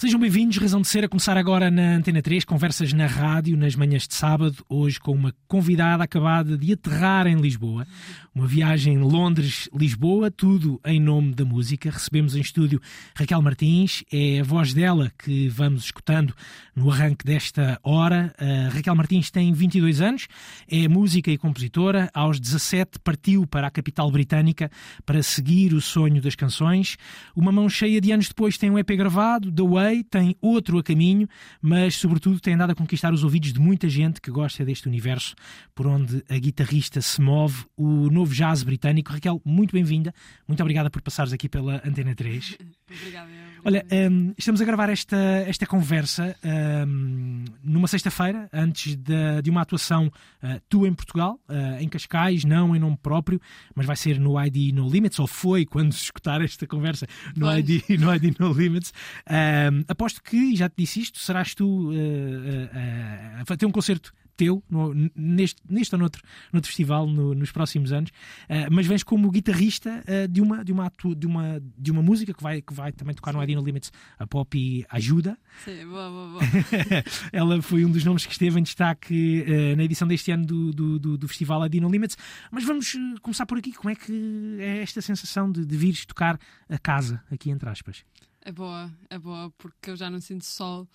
Sejam bem-vindos, Razão de Ser, a começar agora na Antena 3, conversas na rádio, nas manhãs de sábado, hoje com uma convidada acabada de aterrar em Lisboa. Uma viagem Londres-Lisboa, tudo em nome da música. Recebemos em estúdio Raquel Martins, é a voz dela que vamos escutando no arranque desta hora. A Raquel Martins tem 22 anos, é música e compositora. Aos 17 partiu para a capital britânica para seguir o sonho das canções. Uma mão cheia de anos depois tem um EP gravado, The Way, tem outro a caminho, mas sobretudo tem andado a conquistar os ouvidos de muita gente que gosta deste universo por onde a guitarrista se move. O novo jazz britânico. Raquel, muito bem-vinda. Muito obrigada por passares aqui pela Antena 3. Obrigada. Olha, um, estamos a gravar esta, esta conversa um, numa sexta-feira, antes de, de, uma atuação uh, tua em Portugal, uh, em Cascais, não em nome próprio, mas vai ser no ID No Limits, ou foi quando se escutar esta conversa no, ID, no ID No Limits. Um, aposto que, e já te disse isto, serás tu uh, a ter um concerto teu no, neste, neste ou noutro, noutro festival no, nos próximos anos, uh, mas vens como guitarrista uh, de, uma, de, uma, de, uma, de uma música que vai, que vai também tocar no ID No Limits, a Poppy Ajuda. Sim, boa, boa, boa. Ela foi um dos nomes que esteve em destaque uh, na edição deste ano do, do, do, do festival ID No Limits, mas vamos começar por aqui. Como é que é esta sensação de, de vires tocar a casa, aqui entre aspas? É boa, é boa, porque eu já não sinto sol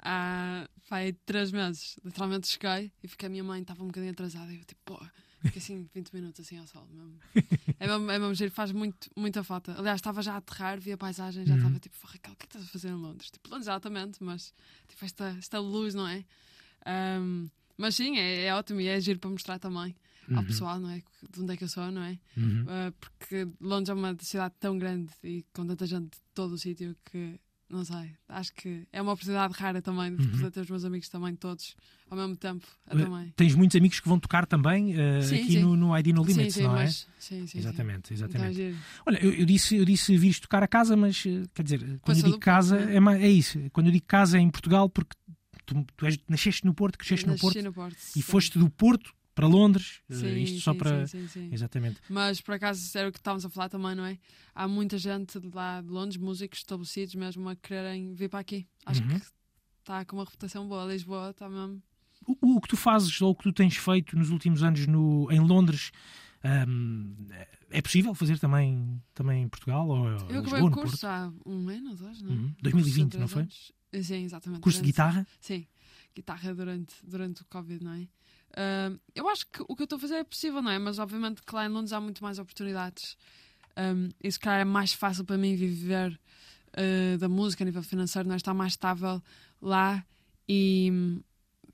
há vai, três meses. Literalmente cheguei e fiquei a minha mãe, estava um bocadinho atrasada. E eu tipo, pô, fiquei assim 20 minutos assim ao sol mesmo. É mesmo, é mesmo giro, faz muito, muita falta. Aliás, estava já a aterrar, vi a paisagem, já estava uhum. tipo, Raquel, o que é que estás a fazer em Londres? Tipo, Londres exatamente, mas tipo, esta, esta luz, não é? Um, mas sim, é, é ótimo e é giro para mostrar também uhum. ao pessoal, não é? De onde é que eu sou, não é? Uhum. Uh, porque Londres é uma cidade tão grande e com tanta gente de todo o sítio que não sei, acho que é uma oportunidade rara também de uhum. poder ter os meus amigos também todos ao mesmo tempo. também. Tens muitos amigos que vão tocar também uh, sim, aqui sim. No, no ID No Limits, sim, não é? Mas, sim, sim. Exatamente, exatamente. Então, Olha, eu, eu, disse, eu disse vires tocar a casa, mas eh, quer dizer, quando eu digo casa, é? é, é isso. Quando eu digo casa é em Portugal, porque tu, tu és, nasceste no Porto, cresceste no Porto, no Porto, e foste do Porto para Londres, sim, isto só sim, para. Sim, sim, Exatamente. Mas por acaso era o que estávamos a falar também, não é? Há muita gente lá de Londres, músicos estabelecidos mesmo a quererem vir para aqui. Acho uhum. que está com uma reputação boa. Lisboa está mesmo. O, o, que tu fazes ou o que tu tens feito nos últimos anos no, em Londres um, é possível fazer também, também em Portugal? Ou, Eu acabei o curso há um ano ou dois, não é? Uhum. 2020, não foi? Anos. Sim, exatamente. Curso durante... de guitarra? Sim, guitarra durante, durante o Covid, não é? Uh, eu acho que o que eu estou a fazer é possível, não é? Mas obviamente que lá em Londres há muito mais oportunidades. Um, e se calhar é mais fácil para mim viver uh, da música a nível financeiro, não é? Está mais estável lá e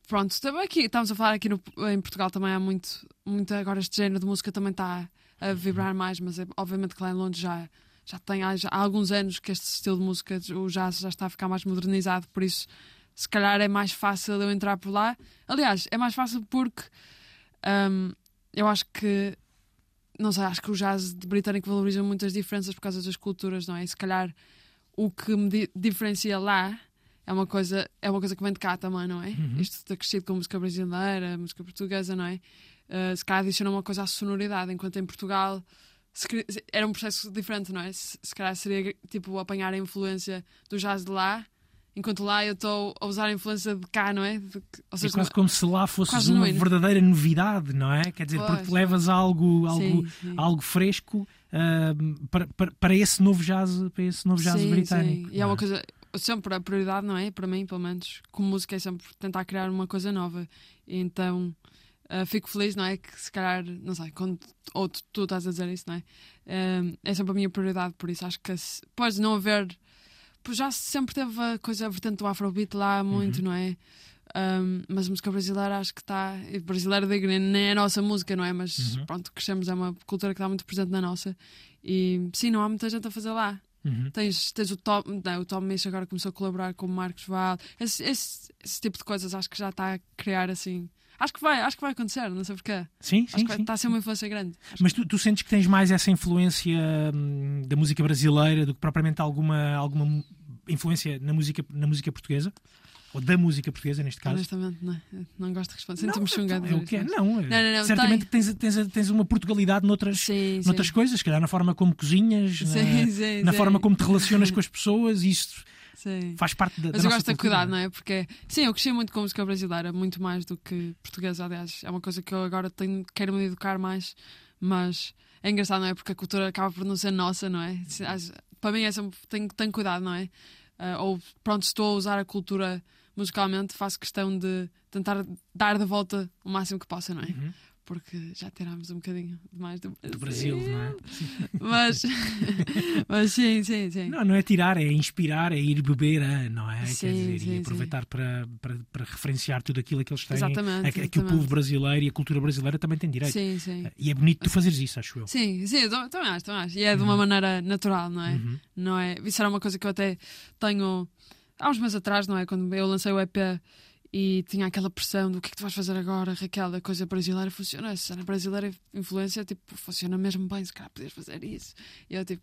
pronto, também aqui, estamos a falar aqui no, em Portugal também há muito, muito agora este género de música também está a vibrar mais, mas é, obviamente que lá em Londres já, já tem já, há alguns anos que este estilo de música, o jazz já está a ficar mais modernizado, por isso se calhar é mais fácil eu entrar por lá. Aliás, é mais fácil porque um, eu acho que não sei, acho que o jazz britânico valoriza muitas diferenças por causa das culturas, não é? E se calhar o que me di diferencia lá é uma coisa é uma coisa que vem de cá também, não é? Uhum. Isto de ter crescido com música brasileira, música portuguesa, não é? Uh, se calhar adiciona uma coisa à sonoridade, enquanto em Portugal se, era um processo diferente, não é? Se, se calhar seria tipo apanhar a influência do jazz de lá enquanto lá eu estou a usar a influência de cá, não é? De, ou seja, é quase como se lá fosses uma verdadeira novidade, não é? Quer dizer, pois, porque levas algo, algo, sim, sim. algo fresco uh, para, para, para, esse novo jazz, para esse novo jazz sim, britânico. Sim. E é uma é? coisa, sempre a prioridade, não é? Para mim, pelo menos, como música, é sempre tentar criar uma coisa nova. E então. Uh, fico feliz, não é? Que se calhar, não sei, quando, ou tu, tu estás a dizer isso, não é? Uh, é sempre a minha prioridade, por isso acho que se, pode não haver já sempre teve a coisa a vertente do Afrobeat lá muito, uhum. não é? Um, mas a música brasileira acho que está. Brasileira digo, nem é a nossa música, não é? Mas uhum. pronto, crescemos, é uma cultura que está muito presente na nossa. E sim, não há muita gente a fazer lá. Uhum. Tens, tens o Tom, não, o Tom Misch agora começou a colaborar com o Marcos Val. Esse, esse, esse, tipo de coisas acho que já está a criar assim. Acho que vai, acho que vai acontecer, não sei porquê. Sim, sim, sim, está a ser uma influência grande. Mas tu, tu, sentes que tens mais essa influência hum, da música brasileira do que propriamente alguma, alguma influência na música, na música portuguesa? Ou da música portuguesa, neste caso? Honestamente, não. Não gosto de responder. Sinto-me Não, chungado. é o que é. Não, é- Não, não, não, certamente tens, tens, tens uma Portugalidade noutras, Sim, sim. noutras coisas, se calhar na forma como cozinhas, na, Sim, sim, na sim. forma como te relacionas com as pessoas, isso Sim. faz parte da, da Mas eu gosto de cuidado, não é? Porque, sim, eu cresci muito com música brasileira, muito mais do que portuguesa, aliás. É uma coisa que eu agora tenho, quero me educar mais, mas é engraçado, não é? Porque a cultura acaba por não ser nossa, não é? Para mim, é sempre, tenho, tenho cuidado, não é? Ah, ou, pronto, estou a usar a cultura musicalmente, faço questão de tentar dar de volta o máximo que possa, não é? Uhum. Porque já tirámos um bocadinho demais do, Do Brasil, não é? Mas, mas sim, sim, sim. Não, não é tirar, é inspirar, é ir beber, a, não é? Quer Sim, dizer, sim, e aproveitar para, para, para referenciar tudo aquilo que eles têm, Exatamente, a, a que o povo brasileiro e a cultura brasileira também têm direito. Sim, sim. E é bonito tu fazeres isso, acho eu. Sim, sim, também acho, também acho. E é de uma maneira natural, não é? Uhum. Não é? Isso era uma coisa que eu até tenho há uns meses atrás, não é? Quando eu lancei o EP e tinha aquela pressão do que é que tu vais fazer agora, Raquel, a coisa brasileira funciona, a cena brasileira influência, tipo, funciona mesmo bem, se calhar podias fazer isso. E eu, tipo,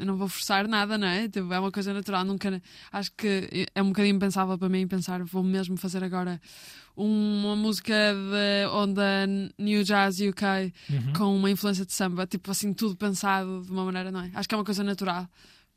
eu não vou forçar nada, não é? Tipo, é uma coisa natural, nunca. Acho que é um bocadinho impensável para mim pensar, vou mesmo fazer agora uma música de onda New Jazz UK Uhum. com uma influência de samba, tipo assim, tudo pensado de uma maneira, não é? Acho que é uma coisa natural.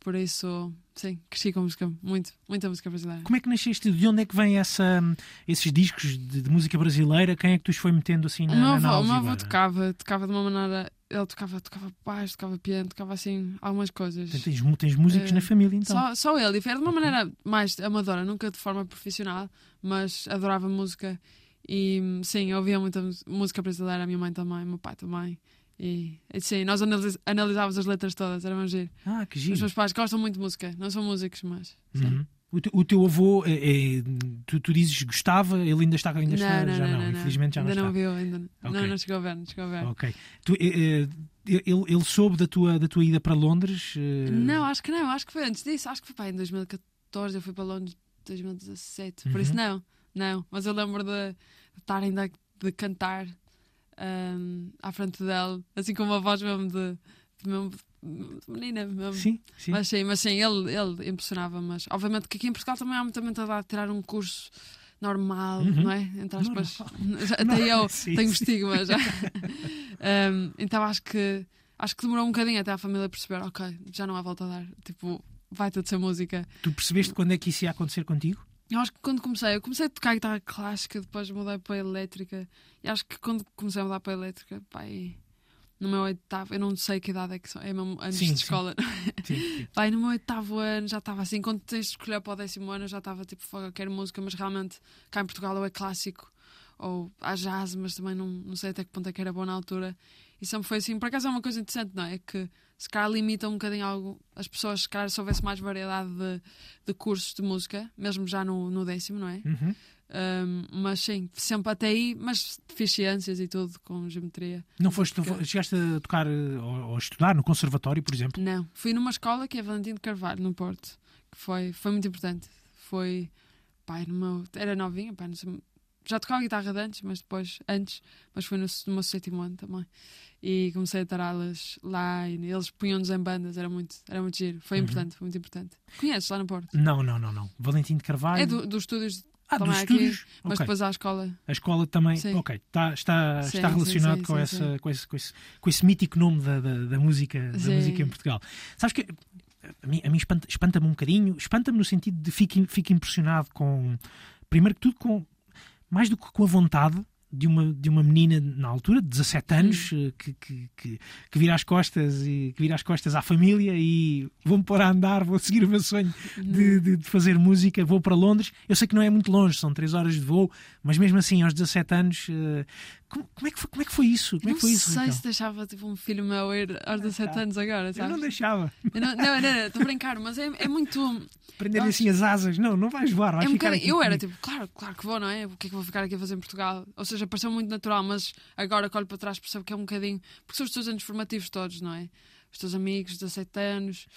Por isso, sim, cresci com música, muito, muita música brasileira. Como é que nasceste? De onde é que vem essa, esses discos de, de música brasileira? Quem é que tu os foi metendo assim na, meu na análise meu avô tocava, tocava de uma maneira. Ele tocava, tocava baixo, tocava piano, tocava assim algumas coisas. Portanto, Tens, tens músicos Eh, na família, então. Só, só ele, era de uma maneira mais amadora, nunca de forma profissional, mas adorava música. E sim, eu ouvia muita música brasileira, a minha mãe também, o meu pai também. E, sim, nós analis- analisávamos as letras todas, era muito giro. Ah, que Os giro. meus pais gostam muito de música, não são músicos, mas. Uhum. O, teu, o teu avô, é, é, tu, tu dizes gostava, ele ainda está, ainda está não, não, já não, não, não, não. infelizmente já ainda não não está. viu, ainda não. Ok. Não, não chegou a ver, não chegou a ver. Ok. Tu, eh, ele, ele soube da tua, da tua ida para Londres? eh, Não, acho que não, acho que foi antes disso, acho que foi pá, em 2014, eu fui para Londres em 2017, por isso Uhum. não, não, mas eu lembro de, de estar ainda de cantar ahm, à frente dele, assim com uma voz mesmo de, de, mesmo de menina mesmo. Sim, sim. Mas sim, mas sim, ele, ele impressionava, mas obviamente que aqui em Portugal também há muita mentalidade de tirar um curso normal, Uhum. não é? Entre aspas. Até eu Sim, tenho sim. estigma já. Um, então acho que acho que demorou um bocadinho até a família perceber, ok, já não há volta a dar. Tipo, vai de ser música. Tu percebeste quando é que isso ia acontecer contigo? Eu acho que quando comecei, eu comecei a tocar guitarra clássica, depois mudei para a elétrica. E acho que quando comecei a mudar para a elétrica, pai, no meu oitavo, eu não sei que idade é que são, é mesmo anos Sim, de escola. Sim, sim. Pai, no meu oitavo ano já estava assim, quando tens de escolher para o décimo ano, já estava tipo, fogo, eu quero música, mas realmente cá em Portugal ou é clássico ou há jazz, mas também não, não sei até que ponto é que era bom na altura. E sempre foi assim. Por acaso é uma coisa interessante, não é? Que se calhar limita um bocadinho algo, as pessoas, se calhar se houvesse mais variedade de, de cursos de música, mesmo já no, no décimo, não é? Uhum. Um, mas sim, sempre até aí, mas fiz ciências e tudo, com geometria. Não foste, Porque- chegaste a tocar eh, ou, ou estudar no conservatório, por exemplo? Não, fui numa escola que é Valentim de Carvalho, no Porto, que foi, foi muito importante. Foi, pai, era novinha, pai, não sei, já tocava guitarra de antes, mas depois, antes, mas foi no, no meu sétimo ano também. E comecei a ter aulas lá e eles punham-nos em bandas, era muito, era muito giro. Foi Uhum. importante, foi muito importante. Conheces lá no Porto? Não, não, não, não. Valentim de Carvalho. É do, dos estúdios, ah, dos aqui, estúdios. mas Ok. depois à escola. A escola também, Sim. ok, tá, está, Sim, está relacionado sim, com, essa. Com, esse, com, esse, com esse mítico nome da, da, da música, da música em Portugal. Sabes que a mim, a mim espanta- espanta-me um bocadinho, espanta-me no sentido de fico, fico impressionado com, primeiro que tudo, com mais do que com a vontade de uma, de uma menina na altura, de 17 anos, eh, que, que, que, que vira as costas e que vira as costas à família e vou-me pôr a andar, vou seguir o meu sonho de, de- de fazer música, vou para Londres. Eu sei que não é muito longe, são 3 horas de voo, mas mesmo assim, aos 17 anos, eh, como, como é, que foi, como é que foi isso? Como é não que foi isso? sei Raquel? se deixava tipo, um filho meu ir aos 17 anos agora, Eu sabes? não deixava. Eu não, não, não, estou a brincar, mas é, é muito. Prender-lhe Eu assim as asas. Não, não vais voar, vais É um ficar bocadinho- eu era tipo, claro, claro que vou, não é? O que é que eu vou ficar aqui a fazer em Portugal? Ou seja, pareceu muito natural, mas agora que olho para trás percebo que é um bocadinho. Porque são os teus anos formativos todos, não é? Os teus amigos, 17 anos.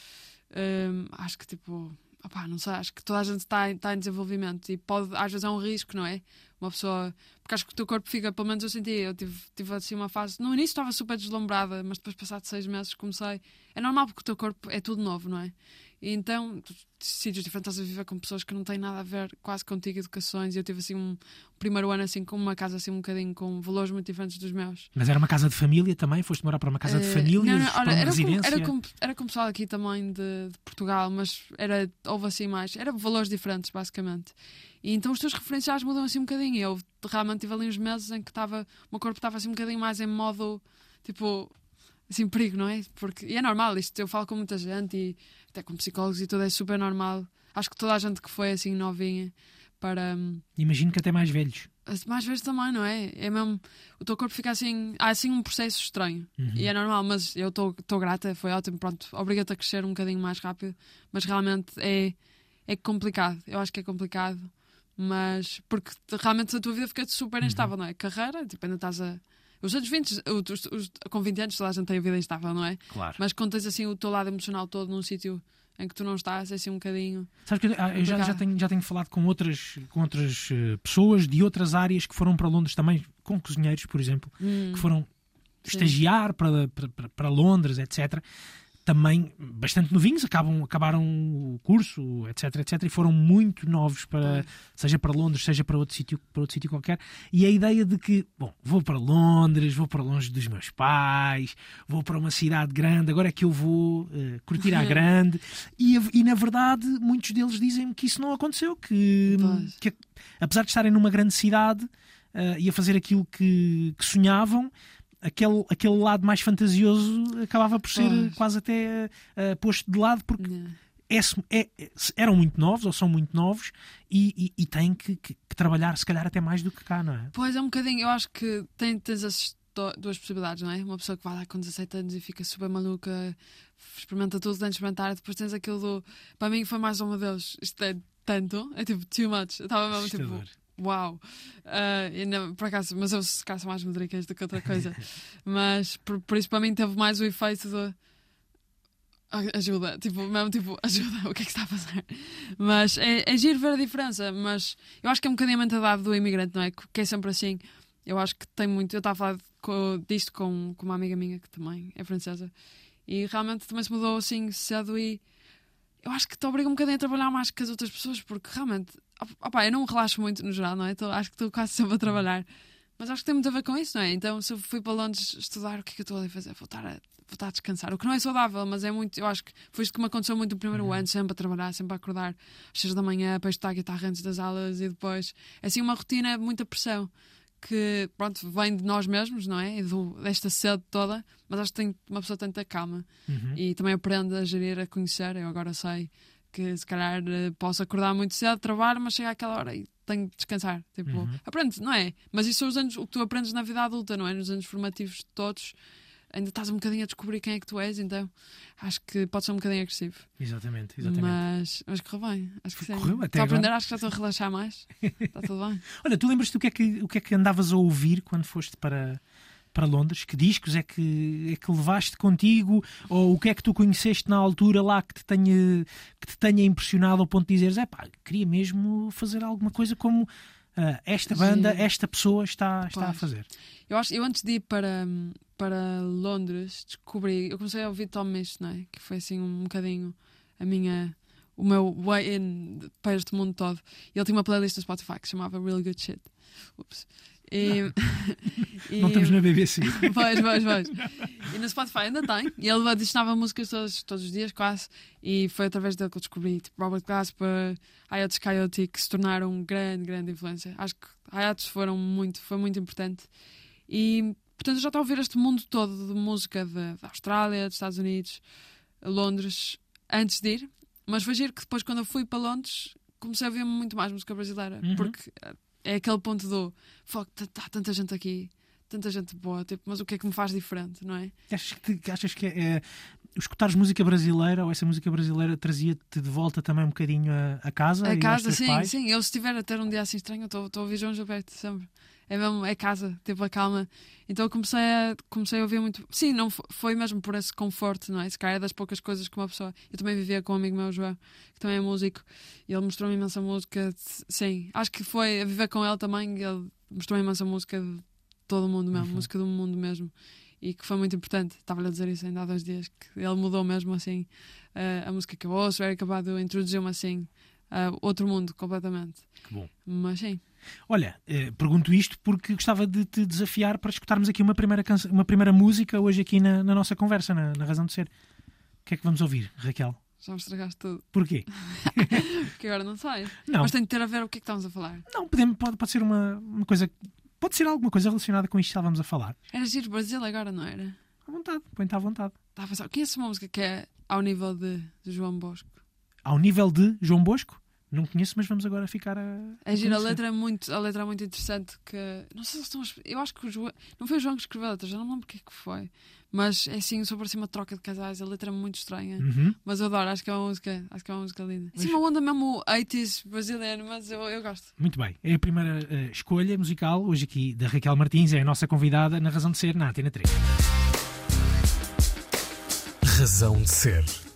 hum, acho que tipo. Opá, não sei, acho que toda a gente está, em- em desenvolvimento e pode, às vezes é um risco, não é? Uma pessoa. Porque acho que o teu corpo fica, pelo menos eu senti, eu tive, tive assim uma fase. No início estava super deslumbrada, mas depois, passado seis meses, comecei. É normal porque o teu corpo é tudo novo, não é? E então, sítios diferentes, estás a viver com pessoas que não têm nada a ver quase contigo, educações. E eu tive assim um primeiro ano assim com uma casa assim um bocadinho com valores muito diferentes dos meus. Mas era uma casa de família também? Foste morar para uma casa de Eh, família? não, não, uma era, com, residência? era, com, era com pessoal aqui também de, de Portugal, mas era, houve assim mais. Era valores diferentes, basicamente. E então os teus referenciais mudam assim um bocadinho. E Eu realmente tive ali uns meses em que estava, o meu corpo estava assim um bocadinho mais em modo tipo. Assim, perigo, não é? Porque, e é normal, isto eu falo com muita gente e até com psicólogos e tudo, é super normal. Acho que toda a gente que foi assim novinha para. hum, Imagino que até mais velhos. mais vezes também, não é? É mesmo. O teu corpo fica assim. Há assim um processo estranho. Uhum. E é normal, mas eu estou grata, foi ótimo. Pronto, obriga-te a crescer um bocadinho mais rápido. Mas realmente é, é complicado. Eu acho que é complicado. Mas. Porque realmente a tua vida fica super instável, não é? Carreira, tipo, ainda estás a. Os anos 20, os, os, com 20 anos toda a gente tem a vida instável, não é? Claro. Mas quando tens assim o teu lado emocional todo num sítio em que tu não estás, é assim um bocadinho. Sabes que eu, ah, eu já, já, tenho, já tenho falado com outras, com outras eh, pessoas de outras áreas que foram para Londres também, com cozinheiros, por exemplo, Hum, que foram estagiar para, para, para- para Londres, etc. Também bastante novinhos, acabam, acabaram o curso, etc, etc, e foram muito novos para, seja para Londres, seja para outro sítio, para outro sítio qualquer. E a ideia de que, bom, vou para Londres, vou para longe dos meus pais, vou para uma cidade grande, agora é que eu vou eh, curtir à grande. E, e na verdade, muitos deles dizem-me que isso não aconteceu, que, que apesar de estarem numa grande cidade eh, e a fazer aquilo que, que sonhavam, aquele, aquele lado mais fantasioso acabava por ser Pois. quase até eh, posto de lado, porque é- é- eram muito novos ou são muito novos e, e- e têm que, que- que trabalhar, se calhar, até mais do que cá, não é? Pois é um bocadinho, eu acho que tem, tens essas do- duas possibilidades, não é? Uma pessoa que vai lá com 17 anos e fica super maluca, experimenta tudo antes de experimentar, depois tens aquilo do. Para mim foi mais, oh meu Deus, isto é tanto, é tipo too much. Eu estava mesmo tipo. Uau. E não, por acaso, mas eu se calhar sou mais medricas do que outra coisa. mas por, por isso para mim teve mais o efeito de. "Ah, Ajuda, tipo, mesmo tipo, ajuda, o que é que está a fazer? Mas é, é giro ver a diferença, mas eu acho que é um bocadinho a mentalidade do imigrante, não é? Que é sempre assim. Eu acho que tem muito. Eu estava a falar co- disto com, com uma amiga minha que também é francesa e realmente também se mudou assim cedo e eu acho que te obriga um bocadinho a trabalhar mais que as outras pessoas porque realmente, op- opá, eu não relaxo muito no geral, não é? Então, acho que estou quase sempre a trabalhar, mas acho que tem muito a ver com isso, não é? Então, se eu fui para Londres estudar, o que é que eu estou ali a fazer? Vou estar a, vou estar a descansar, o que não é saudável, mas é muito. Eu acho que foi isto que me aconteceu muito no primeiro ano, sempre a trabalhar, sempre a acordar às 6 da manhã para estudar guitarra antes das aulas e depois. É assim uma rotina, muita pressão que pronto, vem de nós mesmos, não é? E do, desta sede toda, mas acho que tem, uma pessoa ter calma Uhum. e também aprende a gerir, a conhecer. Eu agora sei que se calhar eh, posso acordar muito cedo, trabalho, mas chega àquela hora e tenho que descansar. Tipo, Uhum. aprende, não é? Mas isso são os anos, o que tu aprendes na vida adulta, não é? Nos anos formativos todos, ainda estás um bocadinho a descobrir quem é que tu és, então acho que pode ser um bocadinho agressivo. Exatamente, exatamente. Mas, mas correu bem. Acho que sim. Correu até Estou a aprender, acho que já estou a relaxar mais. Está tudo bem. Olha, tu lembras-te o que, é que, o que é que andavas a ouvir quando foste para, para Londres? Que discos é que, é que levaste contigo? Ou o que é que tu conheceste na altura lá que te tenha, que te tenha impressionado ao ponto de dizeres: é pá, queria mesmo fazer alguma coisa como ah, esta banda, Sim. esta pessoa está, está a fazer? Eu acho, eu antes de ir para, para Londres, descobri, eu comecei a ouvir Tom Mist, não é? Que foi assim um bocadinho a minha, o meu way in para este mundo todo. E ele tinha uma playlist no Spotify que se chamava Real Good Shit. Ups. E, e- Não estamos na BBC. Pois, pois, pois. E no Spotify ainda tem. E ele adicionava músicas todos, todos os dias, quase. E foi através dele que eu descobri tipo, Robert Glasper, Hayats Coyote, que se tornaram grande, grande influência. Acho que Hayats foram muito, foi muito importante. E, portanto, eu já estou a ouvir este mundo todo de música da Austrália, dos Estados Unidos, Londres, antes de ir. Mas foi giro que depois, quando eu fui para Londres, comecei a ouvir muito mais música brasileira. Uhum. Porque eh, é aquele ponto do fuck, está tanta gente aqui, tanta gente boa, tipo, mas o que é que me faz diferente, não é? Achas que, achas que é, é, escutares música brasileira ou essa música brasileira trazia-te de volta também um bocadinho a, a casa? A casa, sim, pais? sim. Eu se estiver a ter um dia assim estranho, estou a ouvir João Gilberto sempre. É mesmo, é casa, tipo a calma. Então comecei a, comecei a ouvir muito. Sim, não fo- foi mesmo por esse conforto, não é? Se calhar é das poucas coisas que uma pessoa. Eu também vivia com um amigo meu, João, que também é músico, e ele mostrou-me imensa música. Sim, acho que foi a viver com ele também. Ele mostrou-me imensa música de todo o mundo mesmo, Uhum. música do mundo mesmo. e que foi muito importante. Estava-lhe a dizer isso ainda há dois dias, que ele mudou mesmo assim eh, a música que eu ouço, era acabado introduziu-me assim a outro mundo completamente. Que bom. Mas sim, Olha, eh, pergunto isto porque gostava de te desafiar para escutarmos aqui uma primeira, canção, uma primeira música hoje aqui na, na nossa conversa, na, na Razão de Ser. O que é que vamos ouvir, Raquel? já me estragaste tudo, Porquê? porque agora não sei. Não, Mas tem de ter a ver o que é que estamos a falar. não podemos, pode, pode ser uma, uma coisa. Pode ser alguma coisa relacionada com isto que estávamos a falar. Era Giro Brasil agora, não era? À vontade, põe-te à vontade. Estava a pensar, conheço uma música que é ao nível de João Bosco. Ao nível de João Bosco, não conheço, mas vamos agora ficar a. É gira, a conhecer. letra é muito, a letra é muito interessante que não sei se estão a eu acho que o João, não foi o João que escreveu a letra, já não me lembro o que é que foi. Mas é assim, sobre assim uma troca de casais, a letra é muito estranha. Uhum. Mas eu adoro, acho que é uma música, acho que é uma música linda. Sim, uma onda mesmo 80s brasileiro, mas eu, eu gosto. Muito bem. É a primeira eh, escolha musical, hoje aqui, da Raquel Martins, é a nossa convidada na Razão de Ser, na Antena 3. Razão de ser.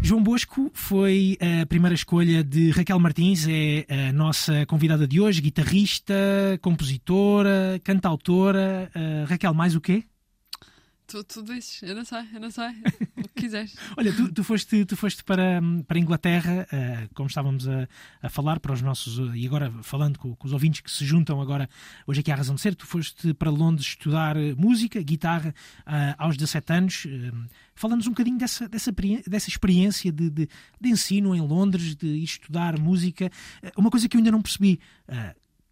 João Bosco foi a primeira escolha de Raquel Martins, é a nossa convidada de hoje, guitarrista, compositora, cantautora. Eh, Raquel, mais o quê? Tu, tu dizes, eu não sei, eu não sei. quiseres. Olha, tu, tu foste, tu foste para, para a Inglaterra, eh, como estávamos a, a falar para os nossos, eh, e agora falando com, com os ouvintes que se juntam agora hoje aqui à Razão de Ser, tu foste para Londres estudar eh, música, guitarra, ah, aos 17 anos. Fala-nos um bocadinho dessa, dessa, dessa experiência de, de, de ensino em Londres, de estudar música. Uma coisa que eu ainda não percebi.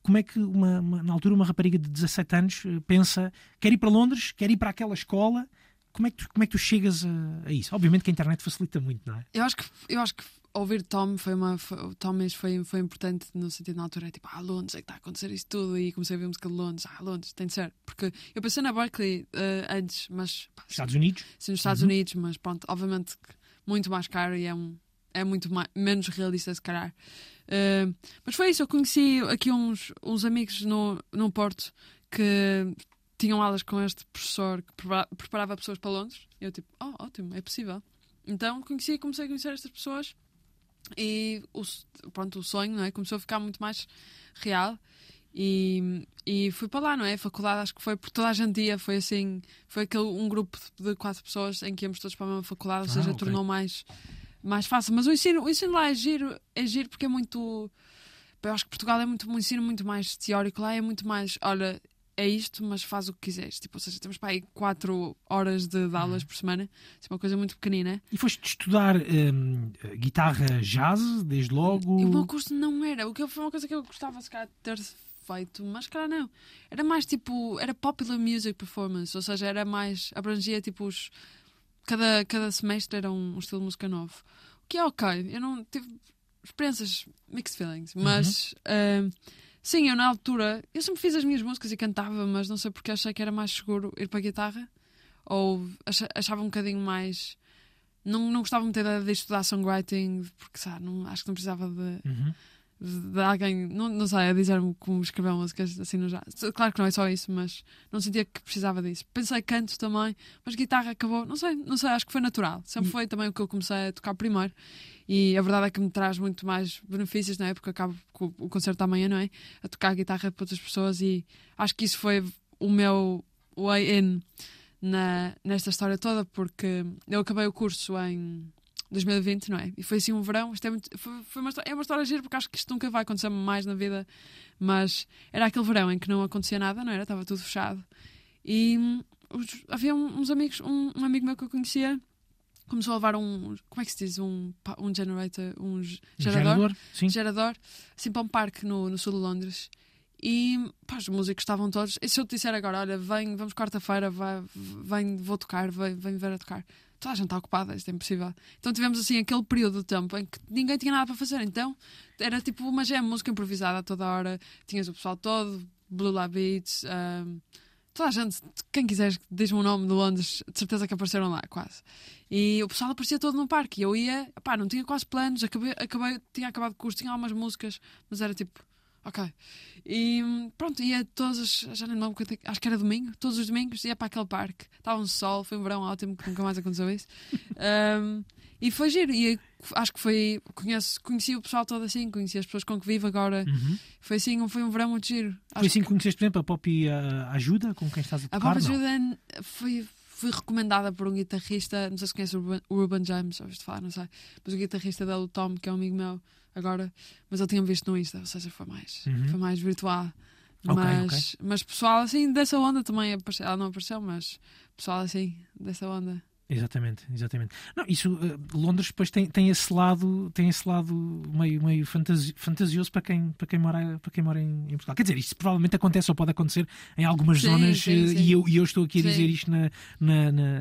como é que, uma, uma- na altura, uma rapariga de 17 anos pensa, quer ir para Londres, quer ir para aquela escola, como é que tu, como é que tu chegas a, a isso? Obviamente que a internet facilita muito, não é? Eu acho que, eu acho que ouvir Tom foi uma. Foi, Tom mesmo foi, foi importante no sentido na altura, é tipo, ah, Londres, é que está a acontecer isto tudo. E comecei a ver música de Londres, ah, Londres, tem de ser. Porque eu pensei na Berkeley eh, antes, mas. pá, Estados Unidos? sim, nos Estados Uhum. Unidos, mas pronto, obviamente muito mais caro e é, um, é muito mais, menos realista se calhar. Eh, mas foi isso, eu conheci aqui uns, uns amigos no, no Porto que tinham aulas com este professor que prepara- preparava pessoas para Londres. Eu tipo, oh, ótimo, é possível. Então conheci e comecei a conhecer estas pessoas e o, pronto, o sonho não é? começou a ficar muito mais real. E, e fui para lá, não é? A faculdade acho que foi por toda a gente ia, foi assim, foi aquele, um grupo de quatro pessoas em que íamos todos para a mesma faculdade, ou Ah, seja, ok. tornou mais, mais fácil. Mas o ensino, o ensino lá é giro, é giro porque é muito. Eu acho que Portugal é muito, um ensino muito mais teórico, lá é muito mais, olha, é isto, mas faz o que quiseres. Tipo, ou seja, temos para aí quatro horas de, de aulas Uhum. por semana, assim, uma coisa muito pequenina. E foste estudar hum, guitarra jazz, desde logo? E o meu curso não era. O que eu- foi uma coisa que eu gostava se calhar de ter feito, mas cara não. Era mais tipo, era popular music performance, ou seja, era mais, abrangia tipo os. Cada, cada semestre era um, um estilo de música novo. O que é ok. Eu não tive experiências mixed feelings, mas ah, sim, eu na altura, eu sempre fiz as minhas músicas e cantava, mas não sei porque achei que era mais seguro ir para a guitarra ou acha- achava um bocadinho mais. Não, não gostava muito da ideia de estudar songwriting, porque sabe, não, acho que não precisava de, Uhum. De, alguém, não, não sei, a dizer-me como escrever músicas assim no já. Claro que não é só isso, mas não sentia que precisava disso. Pensei canto também, mas guitarra acabou, não sei, não sei, acho que foi natural. Sempre E- foi também o que eu comecei a tocar primeiro. E a verdade é que me traz muito mais benefícios, não é? Porque acabo com o concerto amanhã, não é? A tocar guitarra para outras pessoas e acho que isso foi o meu way in na, nesta história toda, porque eu acabei o curso em 2020, não é? E foi assim um verão. Isto é, muito, foi, foi uma, história- é uma história gira porque acho que isto nunca vai acontecer mais na vida. Mas era aquele verão em que não acontecia nada, não era? Estava tudo fechado. E hum, os- havia uns amigos, um, um amigo meu que eu conhecia começou a levar um. Como é que se diz? Um, um generator, um ge- gerador Gerador? Sim. gerador, assim para um parque no, no sul de Londres. E pá, os músicos estavam todos. E se eu te disser agora, olha, vem, vamos quarta-feira, vem, vou tocar, vem, vem ver a tocar. Toda a gente está ocupada, isto é impossível. Então tivemos assim aquele período de tempo em que ninguém tinha nada para fazer. Então era tipo uma jam, música improvisada a toda hora. Tinhas o pessoal todo, Blue Lab Beats, ahm, toda a gente, quem quiseres, diz-me o nome de Londres, de certeza que apareceram lá, quase. E o pessoal aparecia todo no parque. E eu ia, pá, não tinha quase planos, acabei, acabei, tinha acabado o curso, tinha algumas músicas, mas era tipo, ok. E pronto, ia todas as, já nem me lembro, é acho que era domingo, todos os domingos ia para aquele parque. Estava um sol, foi um verão ótimo, que nunca mais aconteceu isso. Hum, E foi giro. E acho que foi. Conheço, conheci o pessoal todo assim, conheci as pessoas com que vivo agora. Uhum. Foi assim, um- foi um verão muito giro. Foi Acho assim que conheceste, por exemplo, a Poppy ah, Ajuda, com quem estás a A tocar? Bob não? Jordan foi, foi recomendada por um guitarrista, não sei se conhece o Ruben James, ouviste falar, não sei, mas o guitarrista dele, o Tom, que é um amigo meu agora, mas ele tinha visto no Insta, ou seja, foi mais, Uhum. foi mais virtual. Ok, Mas, mas pessoal assim dessa onda também apareceu, ela não apareceu, mas pessoal assim dessa onda. Exatamente, exatamente. Não, isso, eh, Londres depois tem, tem esse lado, tem esse lado meio, meio fantasi- fantasioso para quem, para quem mora, para quem mora em, em Portugal. Quer dizer, isto provavelmente acontece ou pode acontecer em algumas Sim, zonas sim, eh, sim. E, eu, e eu estou aqui a dizer isto na, na, na,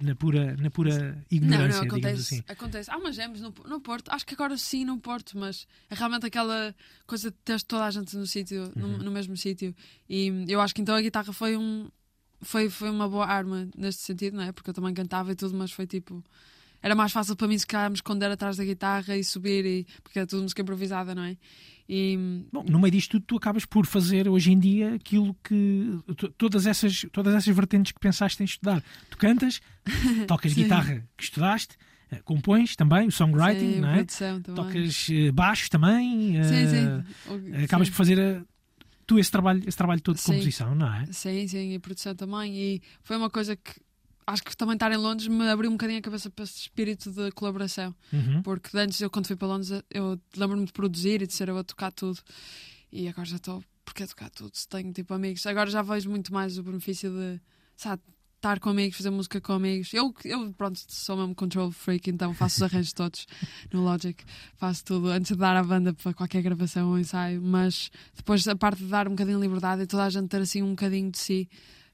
na- pura, na pura ignorância, não, não, acontece, assim. acontece. Há umas gems no, no Porto, acho que agora sim no Porto, mas é realmente aquela coisa de ter toda a gente no sítio, no, Uhum. no mesmo sítio. E eu acho que então a guitarra foi um foi, foi uma boa arma neste sentido, não é? Porque eu também cantava e tudo, mas foi tipo. Era mais fácil para mim se calhar me esconder atrás da guitarra e subir, e, porque era tudo música improvisada, não é? E Bom, no meio disto tudo, tu acabas por fazer hoje em dia aquilo que. to- Todas essas, todas essas vertentes que pensaste em estudar. Tu cantas, tocas guitarra que estudaste, eh, compões também, o songwriting, sim, não é? Tocas eh, baixo também. Sim, eh, sim. Acabas por fazer tu esse trabalho, esse trabalho todo de Sim. composição, não é? Sim, sim, e produção também. E foi uma coisa que acho que também estar em Londres me abriu um bocadinho a cabeça para esse espírito de colaboração. Uhum. Porque antes, eu quando fui para Londres, eu lembro-me de produzir e de ser eu a tocar tudo. E agora já estou, porque a tocar tudo? Se tenho tipo amigos. Agora já vejo muito mais o benefício de, sabe, estar com amigos, fazer música com amigos. Eu, eu pronto, sou mesmo control freak, então faço os arranjos todos no Logic. Faço tudo antes de dar à banda para qualquer gravação ou ensaio. Mas depois, a parte de dar um bocadinho de liberdade e toda a gente ter assim um bocadinho de si,